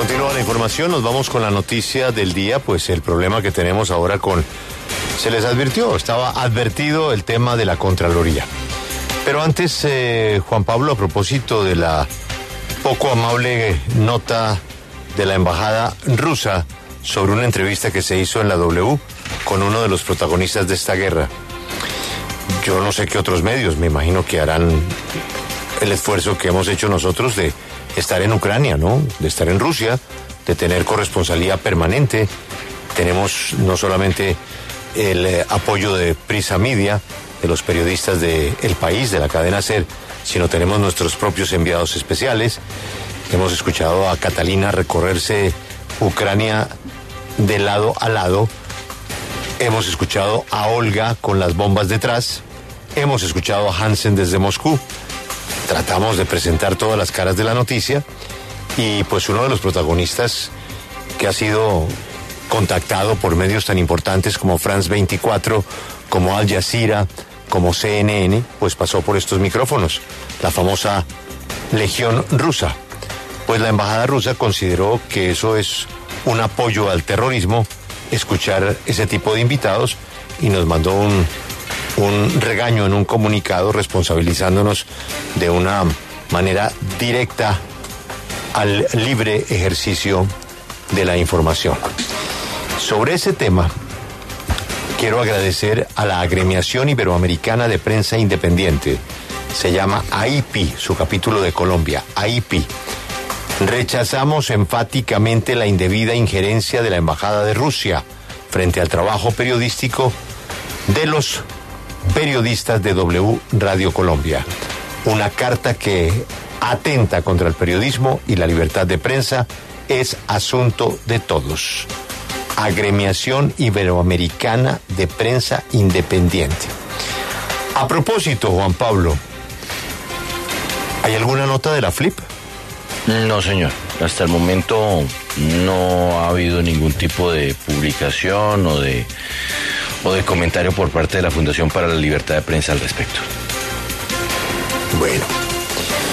Continúa la información, nos vamos con la noticia del día, pues el problema que tenemos ahora con... Se les advirtió, estaba advertido el tema de la Contraloría. Pero antes, eh, Juan Pablo, a propósito de la poco amable nota de la embajada rusa sobre una entrevista que se hizo en la W con uno de los protagonistas de esta guerra. Yo no sé qué otros medios, me imagino que harán el esfuerzo que hemos hecho nosotros de estar en Ucrania, ¿no? De estar en Rusia, de tener corresponsalía permanente. Tenemos no solamente el eh, apoyo de Prisa Media, de los periodistas de El País, de la cadena SER, sino tenemos nuestros propios enviados especiales. Hemos escuchado a Catalina recorrerse Ucrania de lado a lado. Hemos escuchado a Olga con las bombas detrás. Hemos escuchado a Hansen desde Moscú tratamos de presentar todas las caras de la noticia y pues uno de los protagonistas que ha sido contactado por medios tan importantes como France 24, como Al Jazeera, como CNN, pues pasó por estos micrófonos, la famosa Legión Rusa. Pues la embajada rusa consideró que eso es un apoyo al terrorismo, escuchar ese tipo de invitados y nos mandó un un regaño en un comunicado responsabilizándonos de una manera directa al libre ejercicio de la información. Sobre ese tema, quiero agradecer a la Agremiación Iberoamericana de Prensa Independiente. Se llama AIPI, su capítulo de Colombia, AIPI. Rechazamos enfáticamente la indebida injerencia de la Embajada de Rusia frente al trabajo periodístico de los periodistas de W Radio Colombia. Una carta que atenta contra el periodismo y la libertad de prensa es asunto de todos. Agremiación Iberoamericana de Prensa Independiente. A propósito, Juan Pablo, ¿hay alguna nota de la FLIP? No, señor. Hasta el momento no ha habido ningún tipo de publicación o de o de comentario por parte de la Fundación para la Libertad de Prensa al respecto. Bueno.